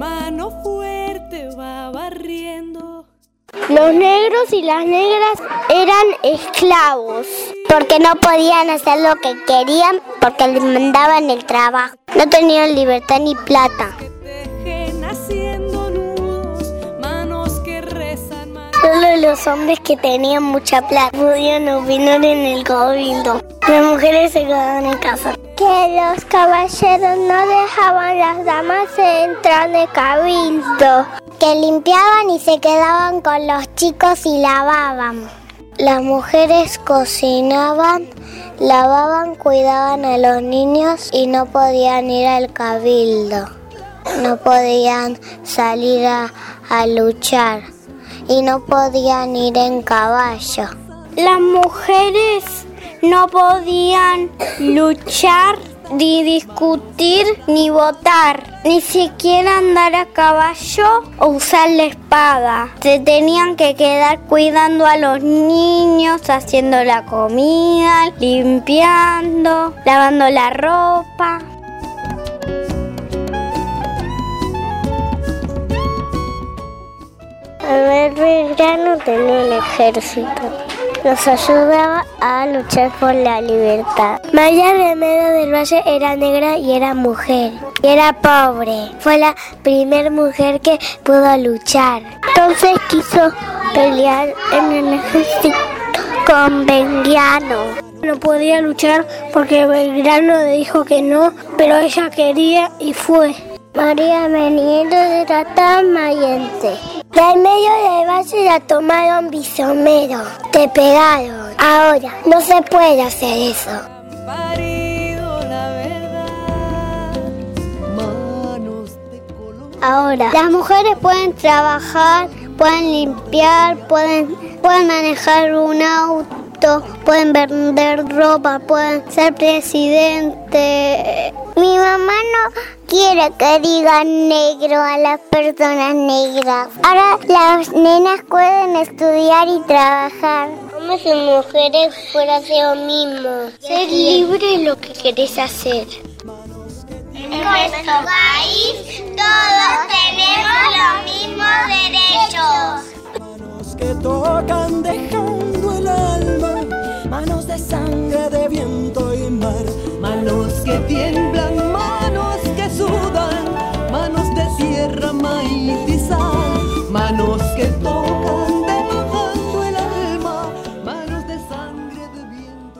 mano fuerte va barriendo. Los negros y las negras eran esclavos porque no podían hacer lo que querían porque les mandaban el trabajo. No tenían libertad ni plata. Solo los hombres que tenían mucha plata podían opinar en el cabildo. Las mujeres se quedaban en casa. Que los caballeros no dejaban las damas entrar en el cabildo. Que limpiaban y se quedaban con los chicos y lavaban. Las mujeres cocinaban, lavaban, cuidaban a los niños y no podían ir al cabildo. No podían salir a luchar y no podían ir en caballo. Las mujeres no podían luchar, ni discutir, ni votar, ni siquiera andar a caballo o usar la espada. Se tenían que quedar cuidando a los niños, haciendo la comida, limpiando, lavando la ropa. El Belgrano tenía un ejército. Nos ayudaba a luchar por la libertad. María Remedio del Valle era negra y era mujer. Y era pobre. Fue la primera mujer que pudo luchar. Entonces quiso pelear en el ejército con Belgrano. No podía luchar porque Belgrano dijo que no, pero ella quería y fue. María Benito era tan valiente. Del medio de base la tomaron bisomero, te pegaron. Ahora, no se puede hacer eso. Ahora, las mujeres pueden trabajar, pueden limpiar, pueden, pueden manejar un auto, pueden vender ropa, pueden ser presidente. Mi mamá no quiere que digan negro a las personas negras. Ahora las nenas pueden estudiar y trabajar. Como si mujeres fuera lo mismo. Ser libre es lo que querés hacer. En nuestro país todos tenemos los mismos derechos. sangre de viento y mar, manos que tiemblan, manos que sudan, manos de tierra maíz y sal, manos que